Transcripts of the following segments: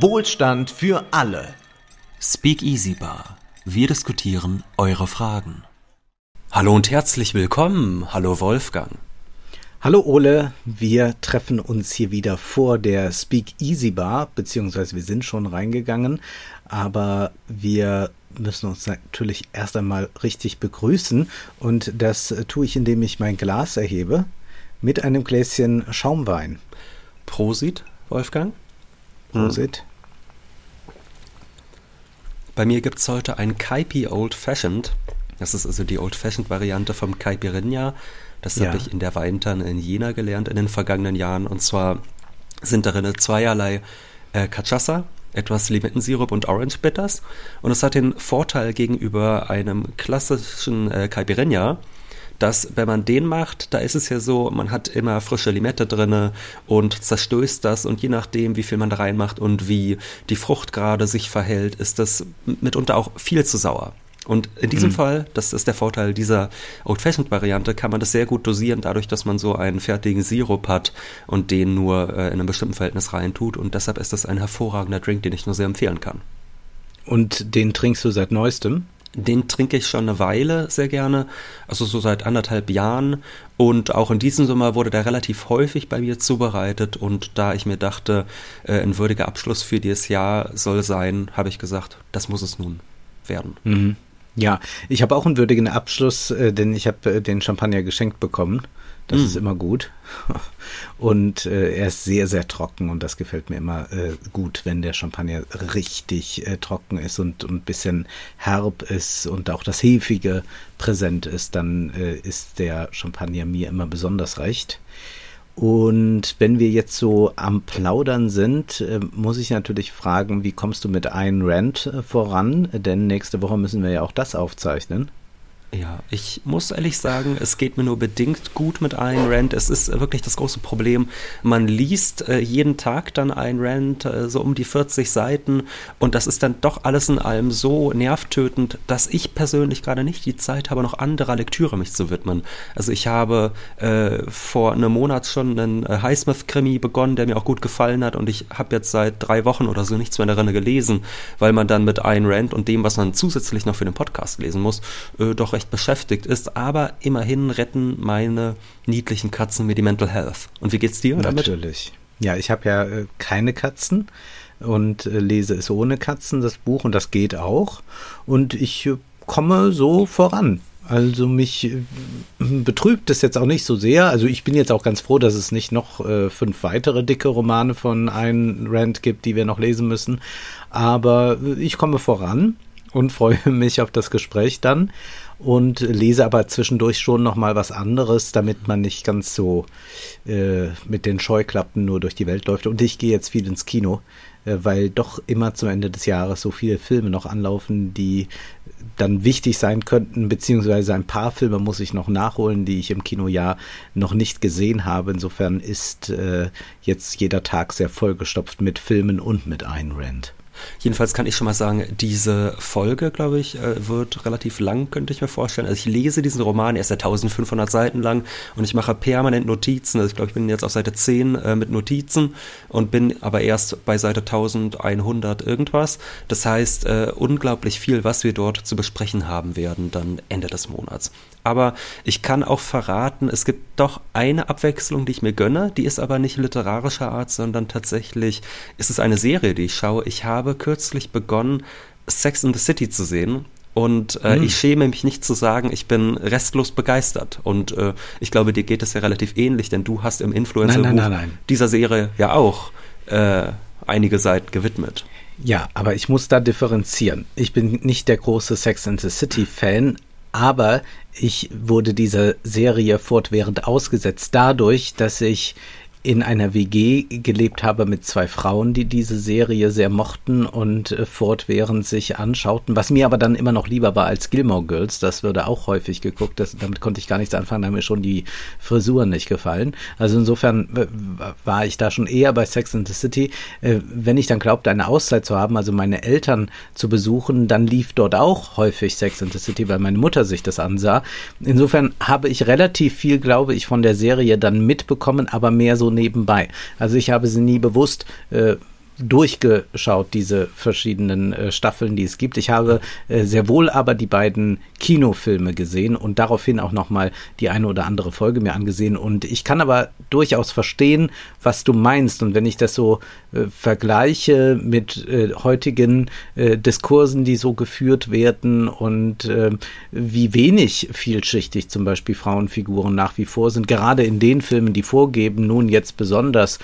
Wohlstand für alle. Speak Easy Bar. Wir diskutieren eure Fragen. Hallo und herzlich willkommen. Hallo Wolfgang. Hallo Ole, wir treffen uns hier wieder vor der Speak Easy Bar, beziehungsweise wir sind schon reingegangen, aber wir müssen uns natürlich erst einmal richtig begrüßen und das tue ich, indem ich mein Glas erhebe mit einem Gläschen Schaumwein. Prosit, Wolfgang. Prosit. Bei mir gibt es heute ein Kaipi Old Fashioned. Das ist also die Old Fashioned Variante vom Caipirinha. Das ja. habe ich in der Weintanne in Jena gelernt in den vergangenen Jahren. Und zwar sind darin zweierlei äh, Cachaça, etwas Limettensirup und Orange Bitters. Und es hat den Vorteil gegenüber einem klassischen äh, Caipirinha, dass wenn man den macht, da ist es ja so, man hat immer frische Limette drinne und zerstößt das und je nachdem, wie viel man da reinmacht und wie die Frucht gerade sich verhält, ist das mitunter auch viel zu sauer. Und in diesem mhm. Fall, das ist der Vorteil dieser Old-Fashioned-Variante, kann man das sehr gut dosieren, dadurch, dass man so einen fertigen Sirup hat und den nur äh, in einem bestimmten Verhältnis reintut. Und deshalb ist das ein hervorragender Drink, den ich nur sehr empfehlen kann. Und den trinkst du seit neuestem? Den trinke ich schon eine Weile sehr gerne, also so seit anderthalb Jahren. Und auch in diesem Sommer wurde der relativ häufig bei mir zubereitet. Und da ich mir dachte, äh, ein würdiger Abschluss für dieses Jahr soll sein, habe ich gesagt, das muss es nun werden. Mhm. Ja, ich habe auch einen würdigen Abschluss, äh, denn ich habe äh, den Champagner geschenkt bekommen. Das mm. ist immer gut. Und äh, er ist sehr, sehr trocken und das gefällt mir immer äh, gut, wenn der Champagner richtig äh, trocken ist und, ein bisschen herb ist und auch das Hefige präsent ist, dann äh, ist der Champagner mir immer besonders recht. Und wenn wir jetzt so am Plaudern sind, äh, muss ich natürlich fragen, wie kommst du mit Ayn Rand äh, voran? Denn nächste Woche müssen wir ja auch das aufzeichnen. Ja, ich muss ehrlich sagen, es geht mir nur bedingt gut mit Ayn Rand. Es ist wirklich das große Problem. Man liest äh, jeden Tag dann Ayn Rand, äh, so um die 40 Seiten, und das ist dann doch alles in allem so nervtötend, dass ich persönlich gerade nicht die Zeit habe, noch anderer Lektüre mich zu widmen. Also ich habe äh, vor einem Monat schon einen äh, Highsmith-Krimi begonnen, der mir auch gut gefallen hat, und ich habe jetzt seit drei Wochen oder so nichts mehr darin gelesen, weil man dann mit Ayn Rand und dem, was man zusätzlich noch für den Podcast lesen muss, äh, doch recht recht beschäftigt ist, aber immerhin retten meine niedlichen Katzen mir die Mental Health. Und wie geht's dir damit? Natürlich. Ja, ich habe ja äh, keine Katzen und äh, lese es ohne Katzen, das Buch, und das geht auch. Und ich äh, komme so voran. Also mich betrübt es jetzt auch nicht so sehr. Also ich bin jetzt auch ganz froh, dass es nicht noch äh, fünf weitere dicke Romane von Ayn Rand gibt, die wir noch lesen müssen. Aber ich komme voran und freue mich auf das Gespräch dann und lese aber zwischendurch schon noch mal was anderes, damit man nicht ganz so äh, mit den Scheuklappen nur durch die Welt läuft. Und ich gehe jetzt viel ins Kino, äh, weil doch immer zum Ende des Jahres so viele Filme noch anlaufen, die dann wichtig sein könnten, beziehungsweise ein paar Filme muss ich noch nachholen, die ich im Kinojahr noch nicht gesehen habe. Insofern ist äh, jetzt jeder Tag sehr vollgestopft mit Filmen und mit Ayn Rand. Jedenfalls kann ich schon mal sagen, diese Folge, glaube ich, äh, wird relativ lang, könnte ich mir vorstellen. Also ich lese diesen Roman, er ist ja 1500 Seiten lang und ich mache permanent Notizen. Also ich glaube, ich bin jetzt auf Seite 10 äh, mit Notizen und bin aber erst bei Seite 1100 irgendwas. Das heißt, äh, unglaublich viel, was wir dort zu besprechen haben werden, dann Ende des Monats. Aber ich kann auch verraten, es gibt doch eine Abwechslung, die ich mir gönne. Die ist aber nicht literarischer Art, sondern tatsächlich ist es eine Serie, die ich schaue. Ich habe kürzlich begonnen, Sex in the City zu sehen. Und äh, mhm. ich schäme mich nicht zu sagen, ich bin restlos begeistert. Und äh, ich glaube, dir geht es ja relativ ähnlich, denn du hast im Influencer dieser Serie ja auch äh, einige Seiten gewidmet. Ja, aber ich muss da differenzieren. Ich bin nicht der große Sex and the City Fan, aber ich wurde dieser Serie fortwährend ausgesetzt dadurch, dass ich in einer WG gelebt habe mit zwei Frauen, die diese Serie sehr mochten und äh, fortwährend sich anschauten, was mir aber dann immer noch lieber war als Gilmore Girls. Das würde auch häufig geguckt. Das, damit konnte ich gar nichts anfangen, da haben mir schon die Frisuren nicht gefallen. Also insofern war ich da schon eher bei Sex in the City. Äh, wenn ich dann glaubte, eine Auszeit zu haben, also meine Eltern zu besuchen, dann lief dort auch häufig Sex in the City, weil meine Mutter sich das ansah. Insofern habe ich relativ viel, glaube ich, von der Serie dann mitbekommen, aber mehr so nebenbei. Also ich habe sie nie bewusst äh, durchgeschaut, diese verschiedenen äh, Staffeln, die es gibt. Ich habe äh, sehr wohl aber die beiden Kinofilme gesehen und daraufhin auch nochmal die eine oder andere Folge mir angesehen. Und ich kann aber durchaus verstehen, was du meinst. Und wenn ich das so äh, vergleiche mit äh, heutigen äh, Diskursen, die so geführt werden und äh, wie wenig vielschichtig zum Beispiel Frauenfiguren nach wie vor sind, gerade in den Filmen, die vorgeben, nun jetzt besonders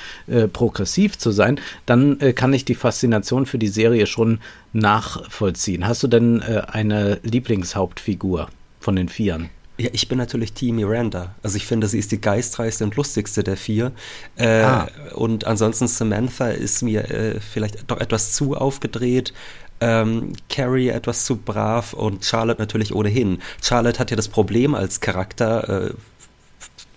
progressiv zu sein, dann äh, kann ich die Faszination für die Serie schon nachvollziehen. Hast du denn äh, eine Lieblingshauptfigur von den Vieren? Ja, ich bin natürlich Team Miranda. Also ich finde, sie ist die geistreichste und lustigste der vier. Äh, ah. Und ansonsten Samantha ist mir äh, vielleicht doch etwas zu aufgedreht. Ähm, Carrie etwas zu brav und Charlotte natürlich ohnehin. Charlotte hat ja das Problem als Charakter, äh,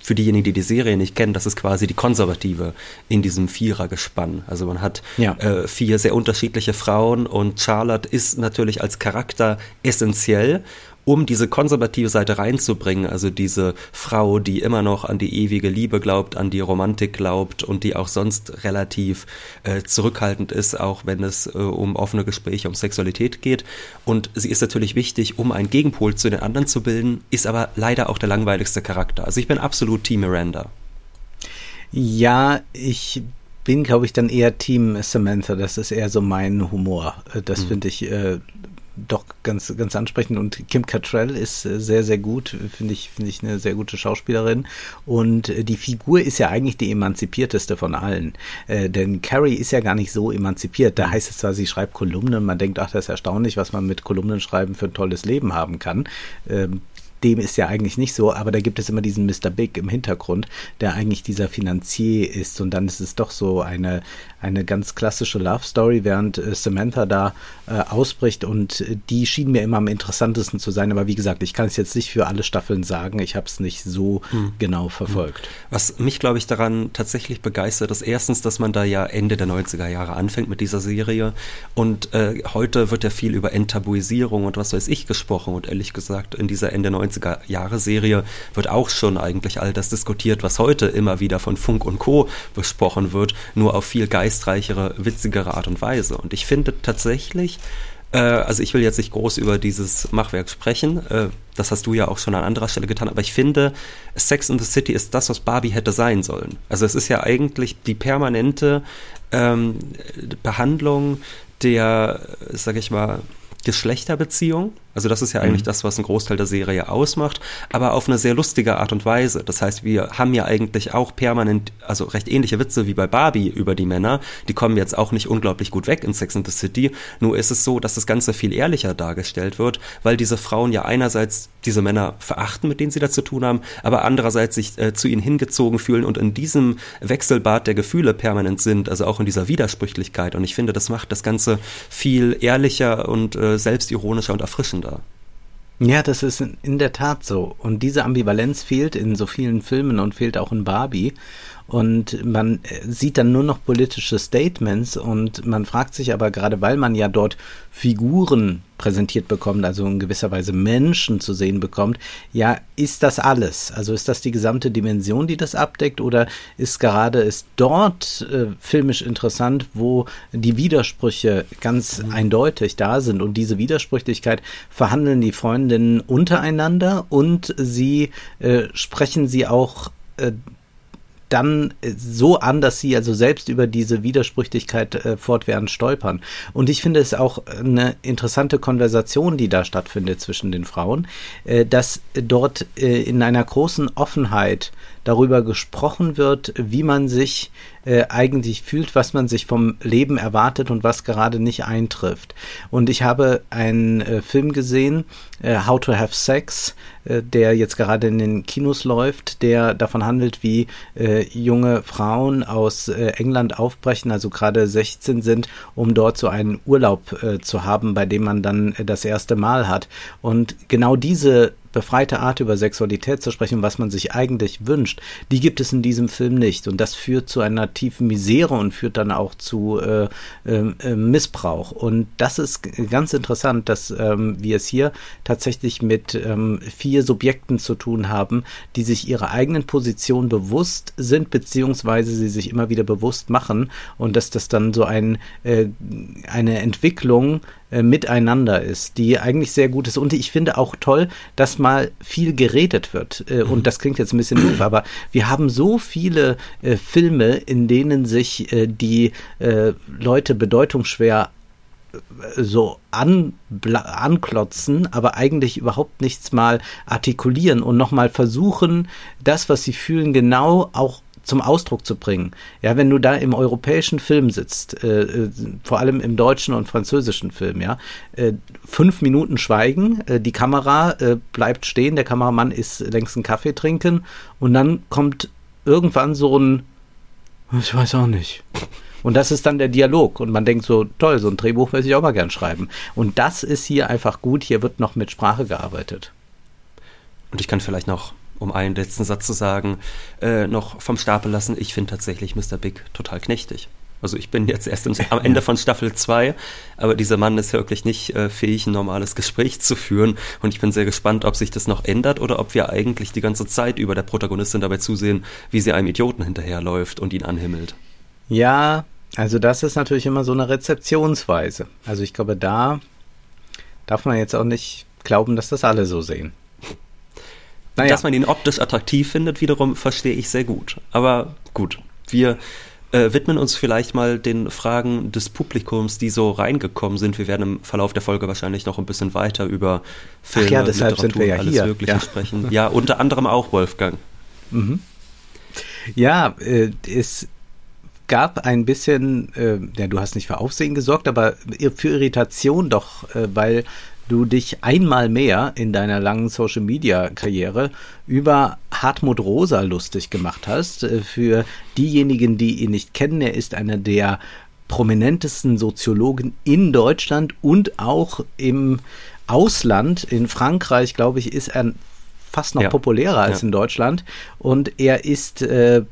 für diejenigen, die die Serie nicht kennen, das ist quasi die Konservative in diesem Vierergespann. Also man hat ja. äh, vier sehr unterschiedliche Frauen und Charlotte ist natürlich als Charakter essentiell um diese konservative Seite reinzubringen, also diese Frau, die immer noch an die ewige Liebe glaubt, an die Romantik glaubt und die auch sonst relativ äh, zurückhaltend ist, auch wenn es äh, um offene Gespräche, um Sexualität geht. Und sie ist natürlich wichtig, um einen Gegenpol zu den anderen zu bilden, ist aber leider auch der langweiligste Charakter. Also ich bin absolut Team Miranda. Ja, ich bin, glaube ich, dann eher Team Samantha. Das ist eher so mein Humor. Äh, das mhm. finde ich äh, doch ganz, ganz ansprechend. Und Kim Cattrall ist äh, sehr, sehr gut, finde ich, finde ich eine sehr gute Schauspielerin. Und äh, die Figur ist ja eigentlich die emanzipierteste von allen. Äh, denn Carrie ist ja gar nicht so emanzipiert. Da heißt es zwar, sie schreibt Kolumnen, man denkt, ach, das ist erstaunlich, was man mit Kolumnenschreiben für ein tolles Leben haben kann. Ähm, dem ist ja eigentlich nicht so, aber da gibt es immer diesen Mr. Big im Hintergrund, der eigentlich dieser Finanzier ist und dann ist es doch so eine, eine ganz klassische Love Story, während äh, Samantha da äh, ausbricht und äh, die schien mir immer am interessantesten zu sein, aber wie gesagt, ich kann es jetzt nicht für alle Staffeln sagen, ich habe es nicht so hm. genau verfolgt. Was mich, glaube ich, daran tatsächlich begeistert, ist erstens, dass man da ja Ende der 90er Jahre anfängt mit dieser Serie und äh, heute wird ja viel über Enttabuisierung und was weiß ich gesprochen und ehrlich gesagt in dieser Ende 90 90er Jahre Serie wird auch schon eigentlich all das diskutiert, was heute immer wieder von Funk und Co. besprochen wird, nur auf viel geistreichere, witzigere Art und Weise. Und ich finde tatsächlich, äh, also ich will jetzt nicht groß über dieses Machwerk sprechen, äh, das hast du ja auch schon an anderer Stelle getan, aber ich finde, Sex in the City ist das, was Barbie hätte sein sollen. Also es ist ja eigentlich die permanente ähm, Behandlung der, sag ich mal, Geschlechterbeziehung. Also das ist ja eigentlich mhm. das, was ein Großteil der Serie ausmacht, aber auf eine sehr lustige Art und Weise. Das heißt, wir haben ja eigentlich auch permanent, also recht ähnliche Witze wie bei Barbie über die Männer. Die kommen jetzt auch nicht unglaublich gut weg in Sex and the City. Nur ist es so, dass das Ganze viel ehrlicher dargestellt wird, weil diese Frauen ja einerseits diese Männer verachten, mit denen sie da zu tun haben, aber andererseits sich äh, zu ihnen hingezogen fühlen und in diesem Wechselbad der Gefühle permanent sind, also auch in dieser Widersprüchlichkeit. Und ich finde, das macht das Ganze viel ehrlicher und äh, selbstironischer und erfrischender. Ja, das ist in der Tat so. Und diese Ambivalenz fehlt in so vielen Filmen und fehlt auch in Barbie. Und man äh, sieht dann nur noch politische Statements und man fragt sich aber gerade, weil man ja dort Figuren präsentiert bekommt, also in gewisser Weise Menschen zu sehen bekommt, ja, ist das alles? Also ist das die gesamte Dimension, die das abdeckt oder ist gerade es dort äh, filmisch interessant, wo die Widersprüche ganz mhm. eindeutig da sind und diese Widersprüchlichkeit verhandeln die Freundinnen untereinander und sie äh, sprechen sie auch äh, dann äh, so an, dass sie also selbst über diese Widersprüchlichkeit äh, fortwährend stolpern. Und ich finde es auch eine interessante Konversation, die da stattfindet zwischen den Frauen, äh, dass dort äh, in einer großen Offenheit darüber gesprochen wird, wie man sich äh, eigentlich fühlt, was man sich vom Leben erwartet und was gerade nicht eintrifft. Und ich habe einen äh, Film gesehen, äh, How to Have Sex, äh, der jetzt gerade in den Kinos läuft, der davon handelt, wie äh, junge Frauen aus äh, England aufbrechen, also gerade 16 sind, um dort so einen Urlaub zu haben, bei dem man dann das erste Mal hat. Und genau diese befreite Art über Sexualität zu sprechen, was man sich eigentlich wünscht, die gibt es in diesem Film nicht. Und das führt zu einer tiefen Misere und führt dann auch zu äh, äh, Missbrauch. Und das ist ganz interessant, dass ähm, wir es hier tatsächlich mit ähm, vier Subjekten zu tun haben, die sich ihrer eigenen Position bewusst sind, beziehungsweise sie sich immer wieder bewusst machen und dass das dann so ein, äh, eine Entwicklung äh, miteinander ist, die eigentlich sehr gut ist. Und ich finde auch toll, dass mal viel geredet wird. Äh, und das klingt jetzt ein bisschen doof, aber wir haben so viele äh, Filme, in denen sich äh, die äh, Leute bedeutungsschwer so an, anklotzen, aber eigentlich überhaupt nichts mal artikulieren und nochmal versuchen, das, was sie fühlen, genau auch zum Ausdruck zu bringen. Ja, wenn du da im europäischen Film sitzt, äh, äh, vor allem im deutschen und französischen Film, ja, äh, fünf Minuten Schweigen, äh, die Kamera äh, bleibt stehen, der Kameramann ist längst einen Kaffee trinken und dann kommt irgendwann so ein, ich weiß auch nicht. Und das ist dann der Dialog. Und man denkt so, toll, so ein Drehbuch würde ich auch mal gern schreiben. Und das ist hier einfach gut. Hier wird noch mit Sprache gearbeitet. Und ich kann vielleicht noch um einen letzten Satz zu sagen, äh, noch vom Stapel lassen. Ich finde tatsächlich Mr. Big total knechtig. Also ich bin jetzt erst am Ende von Staffel 2, aber dieser Mann ist wirklich nicht äh, fähig, ein normales Gespräch zu führen. Und ich bin sehr gespannt, ob sich das noch ändert oder ob wir eigentlich die ganze Zeit über der Protagonistin dabei zusehen, wie sie einem Idioten hinterherläuft und ihn anhimmelt. Ja, also das ist natürlich immer so eine Rezeptionsweise. Also ich glaube, da darf man jetzt auch nicht glauben, dass das alle so sehen. Naja. Dass man ihn optisch attraktiv findet, wiederum verstehe ich sehr gut. Aber gut, wir äh, widmen uns vielleicht mal den Fragen des Publikums, die so reingekommen sind. Wir werden im Verlauf der Folge wahrscheinlich noch ein bisschen weiter über Filme, Ach ja, deshalb Literatur, sind wir ja alles hier. Mögliche Ja. sprechen. Ja, unter anderem auch Wolfgang. Mhm. Ja, äh, es gab ein bisschen, äh, ja, du hast nicht für Aufsehen gesorgt, aber für Irritation doch, äh, weil du dich einmal mehr in deiner langen Social Media Karriere über Hartmut Rosa lustig gemacht hast. Äh, Für diejenigen, die ihn nicht kennen, er ist einer der prominentesten Soziologen in Deutschland und auch im Ausland. In Frankreich, glaube ich, ist er fast noch Ja. populärer als Ja. in Deutschland. Und er ist äh,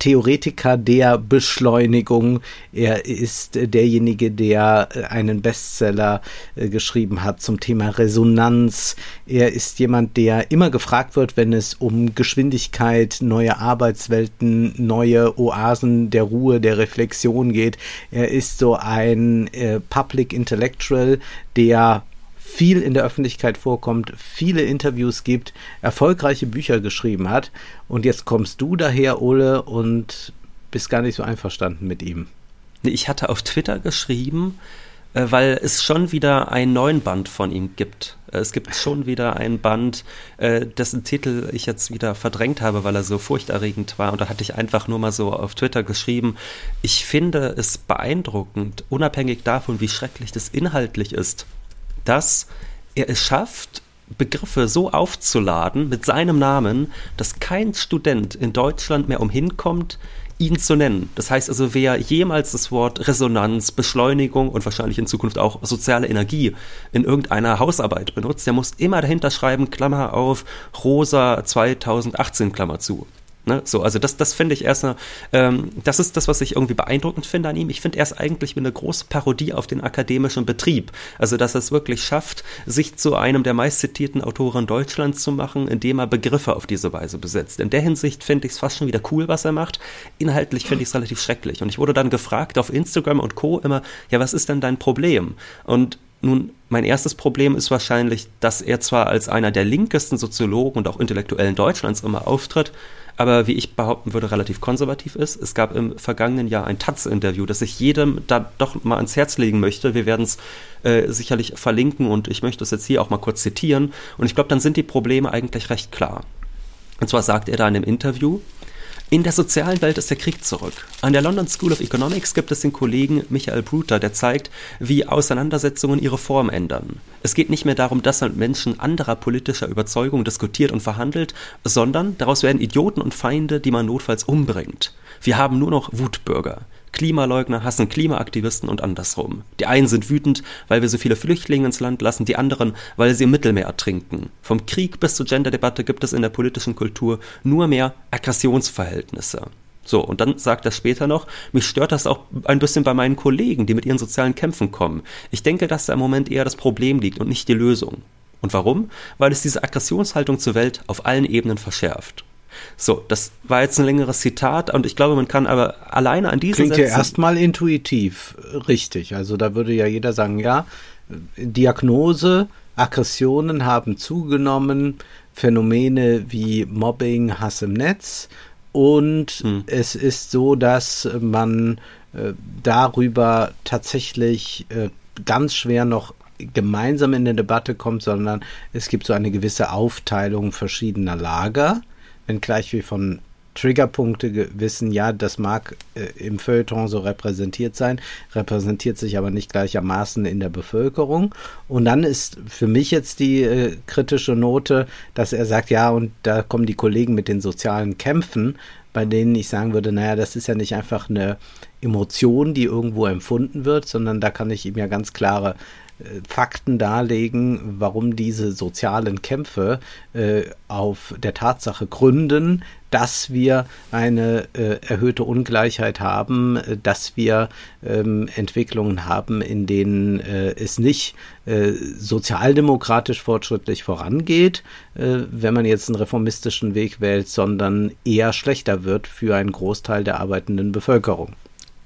Theoretiker der Beschleunigung. Er ist derjenige, der äh, einen Bestseller äh, geschrieben hat zum Thema Resonanz. Er ist jemand, der immer gefragt wird, wenn es um Geschwindigkeit, neue Arbeitswelten, neue Oasen der Ruhe, der Reflexion geht. Er ist so ein äh, Public Intellectual, der viel in der Öffentlichkeit vorkommt, viele Interviews gibt, erfolgreiche Bücher geschrieben hat. Und jetzt kommst du daher, Ole, und bist gar nicht so einverstanden mit ihm. Ich hatte auf Twitter geschrieben, äh, weil es schon wieder einen neuen Band von ihm gibt. Äh, Es gibt schon wieder einen Band, äh, dessen Titel ich jetzt wieder verdrängt habe, weil er so furchterregend war. Und da hatte ich einfach nur mal so auf Twitter geschrieben, ich finde es beeindruckend, unabhängig davon, wie schrecklich das inhaltlich ist, dass er es schafft, Begriffe so aufzuladen mit seinem Namen, dass kein Student in Deutschland mehr umhinkommt, ihn zu nennen. Das heißt also, wer jemals das Wort Resonanz, Beschleunigung und wahrscheinlich in Zukunft auch soziale Energie in irgendeiner Hausarbeit benutzt, der muss immer dahinter schreiben, Klammer auf, Rosa 2018, Klammer zu. Ne? So, also das, das finde ich erst, eine, ähm, das ist das, was ich irgendwie beeindruckend finde an ihm. Ich finde er ist eigentlich wie eine große Parodie auf den akademischen Betrieb. Also, dass er es wirklich schafft, sich zu einem der meistzitierten Autoren Deutschlands zu machen, indem er Begriffe auf diese Weise besetzt. In der Hinsicht finde ich es fast schon wieder cool, was er macht. Inhaltlich finde ich es relativ schrecklich. Und ich wurde dann gefragt auf Instagram und Co. immer, ja, was ist denn dein Problem? Und nun, mein erstes Problem ist wahrscheinlich, dass er zwar als einer der linkesten Soziologen und auch Intellektuellen Deutschlands immer auftritt, aber wie ich behaupten würde, relativ konservativ ist. Es gab im vergangenen Jahr ein Taz-Interview, das ich jedem da doch mal ans Herz legen möchte. Wir werden es äh, sicherlich verlinken und ich möchte es jetzt hier auch mal kurz zitieren. Und ich glaube, dann sind die Probleme eigentlich recht klar. Und zwar sagt er da in dem Interview, in der sozialen Welt ist der Krieg zurück. An der London School of Economics gibt es den Kollegen Michael Bruter, der zeigt, wie Auseinandersetzungen ihre Form ändern. Es geht nicht mehr darum, dass man Menschen anderer politischer Überzeugung diskutiert und verhandelt, sondern daraus werden Idioten und Feinde, die man notfalls umbringt. Wir haben nur noch Wutbürger. Klimaleugner hassen Klimaaktivisten und andersrum. Die einen sind wütend, weil wir so viele Flüchtlinge ins Land lassen, die anderen, weil sie im Mittelmeer ertrinken. Vom Krieg bis zur Genderdebatte gibt es in der politischen Kultur nur mehr Aggressionsverhältnisse. So, und dann sagt er später noch, mich stört das auch ein bisschen bei meinen Kollegen, die mit ihren sozialen Kämpfen kommen. Ich denke, dass da im Moment eher das Problem liegt und nicht die Lösung. Und warum? Weil es diese Aggressionshaltung zur Welt auf allen Ebenen verschärft. So, das war jetzt ein längeres Zitat und ich glaube, man kann aber alleine an diesen Klingt Sätzen ja erstmal intuitiv richtig. Also da würde ja jeder sagen, ja, Diagnose, Aggressionen haben zugenommen, Phänomene wie Mobbing, Hass im Netz und hm. es ist so, dass man äh, darüber tatsächlich äh, ganz schwer noch gemeinsam in eine Debatte kommt, sondern es gibt so eine gewisse Aufteilung verschiedener Lager, wenngleich wir von Triggerpunkte wissen, ja, das mag äh, im Feuilleton so repräsentiert sein, repräsentiert sich aber nicht gleichermaßen in der Bevölkerung. Und dann ist für mich jetzt die äh, kritische Note, dass er sagt, ja, und da kommen die Kollegen mit den sozialen Kämpfen, bei denen ich sagen würde, naja, das ist ja nicht einfach eine Emotion, die irgendwo empfunden wird, sondern da kann ich ihm ja ganz klare Fakten darlegen, warum diese sozialen Kämpfe äh, auf der Tatsache gründen, dass wir eine äh, erhöhte Ungleichheit haben, äh, dass wir ähm, Entwicklungen haben, in denen äh, es nicht äh, sozialdemokratisch fortschrittlich vorangeht, äh, wenn man jetzt einen reformistischen Weg wählt, sondern eher schlechter wird für einen Großteil der arbeitenden Bevölkerung.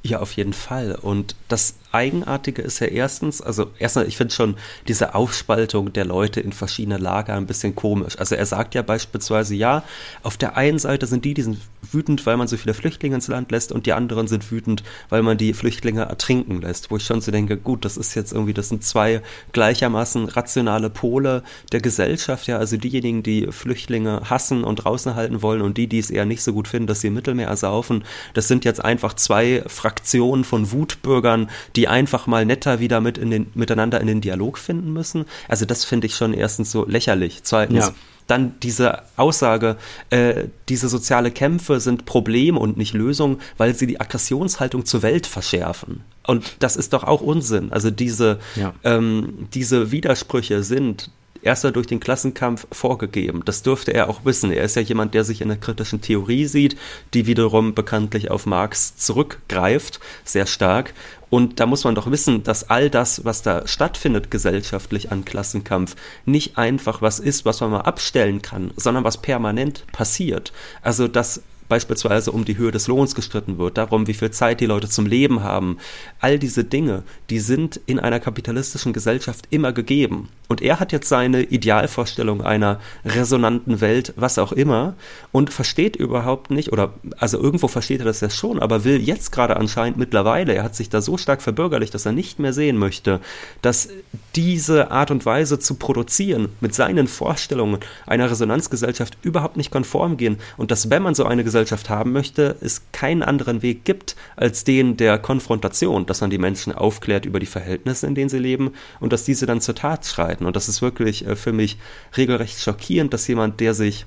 Ja, auf jeden Fall. Und das Eigenartige ist ja erstens, also erstmal, ich finde schon diese Aufspaltung der Leute in verschiedene Lager ein bisschen komisch. Also er sagt ja beispielsweise, ja, auf der einen Seite sind die, die sind wütend, weil man so viele Flüchtlinge ins Land lässt und die anderen sind wütend, weil man die Flüchtlinge ertrinken lässt. Wo ich schon so denke, gut, das ist jetzt irgendwie, das sind zwei gleichermaßen rationale Pole der Gesellschaft, ja, also diejenigen, die Flüchtlinge hassen und draußen halten wollen und die, die es eher nicht so gut finden, dass sie im Mittelmeer ersaufen, das sind jetzt einfach zwei Fraktionen von Wutbürgern, die die einfach mal netter wieder mit in den, miteinander in den Dialog finden müssen. Also das finde ich schon erstens so lächerlich. Zweitens, ja. dann diese Aussage, äh, diese soziale Kämpfe sind Problem und nicht Lösung, weil sie die Aggressionshaltung zur Welt verschärfen. Und das ist doch auch Unsinn. Also diese, ja. ähm, diese Widersprüche sind erst durch den Klassenkampf vorgegeben. Das dürfte er auch wissen. Er ist ja jemand, der sich in der kritischen Theorie sieht, die wiederum bekanntlich auf Marx zurückgreift, sehr stark. Und da muss man doch wissen, dass all das, was da stattfindet gesellschaftlich an Klassenkampf, nicht einfach was ist, was man mal abstellen kann, sondern was permanent passiert. Also dass beispielsweise um die Höhe des Lohns gestritten wird, darum, wie viel Zeit die Leute zum Leben haben. All diese Dinge, die sind in einer kapitalistischen Gesellschaft immer gegeben. Und er hat jetzt seine Idealvorstellung einer resonanten Welt, was auch immer, und versteht überhaupt nicht, oder also irgendwo versteht er das ja schon, aber will jetzt gerade anscheinend mittlerweile, er hat sich da so stark verbürgerlicht, dass er nicht mehr sehen möchte, dass diese Art und Weise zu produzieren mit seinen Vorstellungen einer Resonanzgesellschaft überhaupt nicht konform gehen und dass, wenn man so eine Gesellschaft haben möchte, es keinen anderen Weg gibt als den der Konfrontation, dass man die Menschen aufklärt über die Verhältnisse, in denen sie leben und dass diese dann zur Tat schreiten. Und das ist wirklich äh, für mich regelrecht schockierend, dass jemand, der sich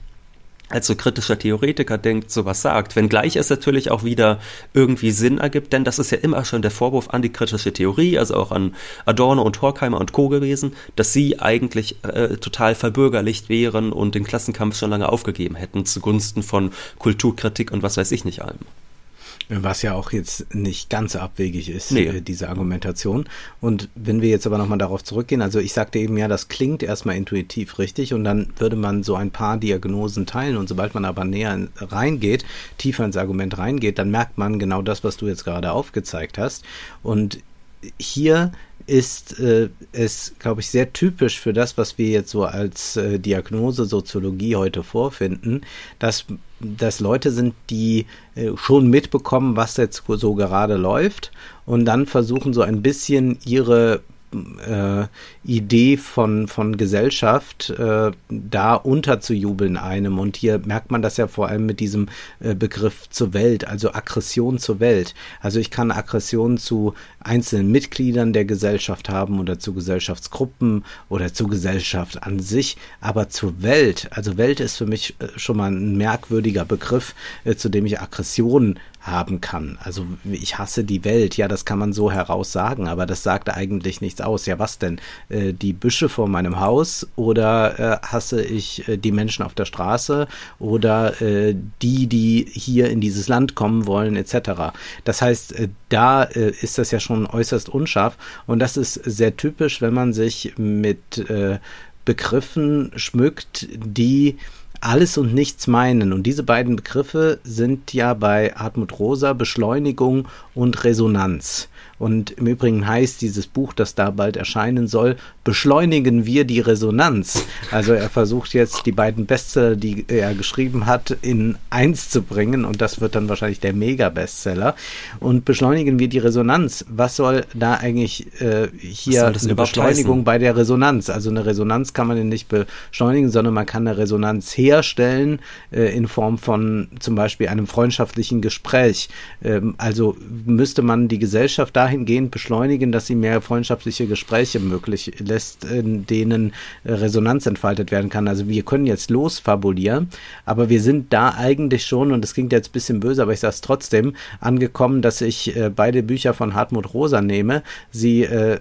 als so kritischer Theoretiker denkt, sowas sagt. Wenngleich es natürlich auch wieder irgendwie Sinn ergibt, denn das ist ja immer schon der Vorwurf an die kritische Theorie, also auch an Adorno und Horkheimer und Co. gewesen, dass sie eigentlich äh, total verbürgerlicht wären und den Klassenkampf schon lange aufgegeben hätten zugunsten von Kulturkritik und was weiß ich nicht allem. Was ja auch jetzt nicht ganz abwegig ist, nee. äh, diese Argumentation. Und wenn wir jetzt aber nochmal darauf zurückgehen, also ich sagte eben ja, das klingt erstmal intuitiv richtig und dann würde man so ein paar Diagnosen teilen und sobald man aber näher reingeht, tiefer ins Argument reingeht, dann merkt man genau das, was du jetzt gerade aufgezeigt hast. Und hier ist äh, es, glaube ich, sehr typisch für das, was wir jetzt so als äh, Diagnose Soziologie heute vorfinden, dass das Leute sind, die äh, schon mitbekommen, was jetzt so gerade läuft und dann versuchen so ein bisschen ihre äh, Idee von, von Gesellschaft äh, da unterzujubeln einem. Und hier merkt man das ja vor allem mit diesem äh, Begriff zur Welt, also Aggression zur Welt. Also ich kann Aggression zu einzelnen Mitgliedern der Gesellschaft haben oder zu Gesellschaftsgruppen oder zur Gesellschaft an sich, aber zur Welt, also Welt ist für mich äh, schon mal ein merkwürdiger Begriff, äh, zu dem ich Aggression haben kann. Also ich hasse die Welt, ja, das kann man so heraus sagen, aber das sagt eigentlich nichts aus. Ja, was denn? Äh, die Büsche vor meinem Haus oder äh, hasse ich äh, die Menschen auf der Straße oder äh, die, die hier in dieses Land kommen wollen, etc. Das heißt, äh, da äh, ist das ja schon äußerst unscharf und das ist sehr typisch, wenn man sich mit Begriffen schmückt, die alles und nichts meinen. Und diese beiden Begriffe sind ja bei Hartmut Rosa Beschleunigung und Resonanz. Und im Übrigen heißt dieses Buch, das da bald erscheinen soll, beschleunigen wir die Resonanz. Also er versucht jetzt die beiden Bestseller, die er geschrieben hat, in eins zu bringen und das wird dann wahrscheinlich der Mega-Bestseller. Und beschleunigen wir die Resonanz. Was soll da eigentlich äh, hier eine Beschleunigung heißen? bei der Resonanz? Also eine Resonanz kann man nicht beschleunigen, sondern man kann eine Resonanz herstellen äh, in Form von zum Beispiel einem freundschaftlichen Gespräch. Ähm, also müsste man die Gesellschaft da dahingehend beschleunigen, dass sie mehr freundschaftliche Gespräche möglich lässt, in denen äh, Resonanz entfaltet werden kann. Also wir können jetzt losfabulieren, aber wir sind da eigentlich schon, und das klingt jetzt ein bisschen böse, aber ich sage es trotzdem, angekommen, dass ich äh, beide Bücher von Hartmut Rosa nehme, sie äh,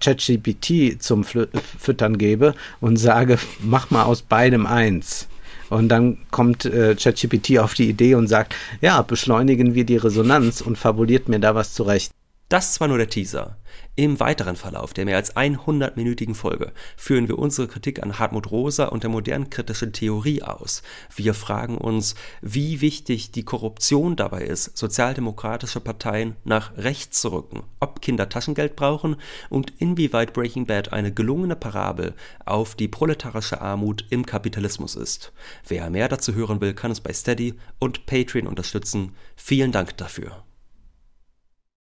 ChatGPT zum Füttern gebe und sage, mach mal aus beidem eins. Und dann kommt äh, ChatGPT auf die Idee und sagt, ja, beschleunigen wir die Resonanz und fabuliert mir da was zurecht. Das war nur der Teaser. Im weiteren Verlauf der mehr als 100-minütigen Folge führen wir unsere Kritik an Hartmut Rosa und der modernen kritischen Theorie aus. Wir fragen uns, wie wichtig die Korruption dabei ist, sozialdemokratische Parteien nach rechts zu rücken, ob Kinder Taschengeld brauchen und inwieweit Breaking Bad eine gelungene Parabel auf die proletarische Armut im Kapitalismus ist. Wer mehr dazu hören will, kann uns bei Steady und Patreon unterstützen. Vielen Dank dafür.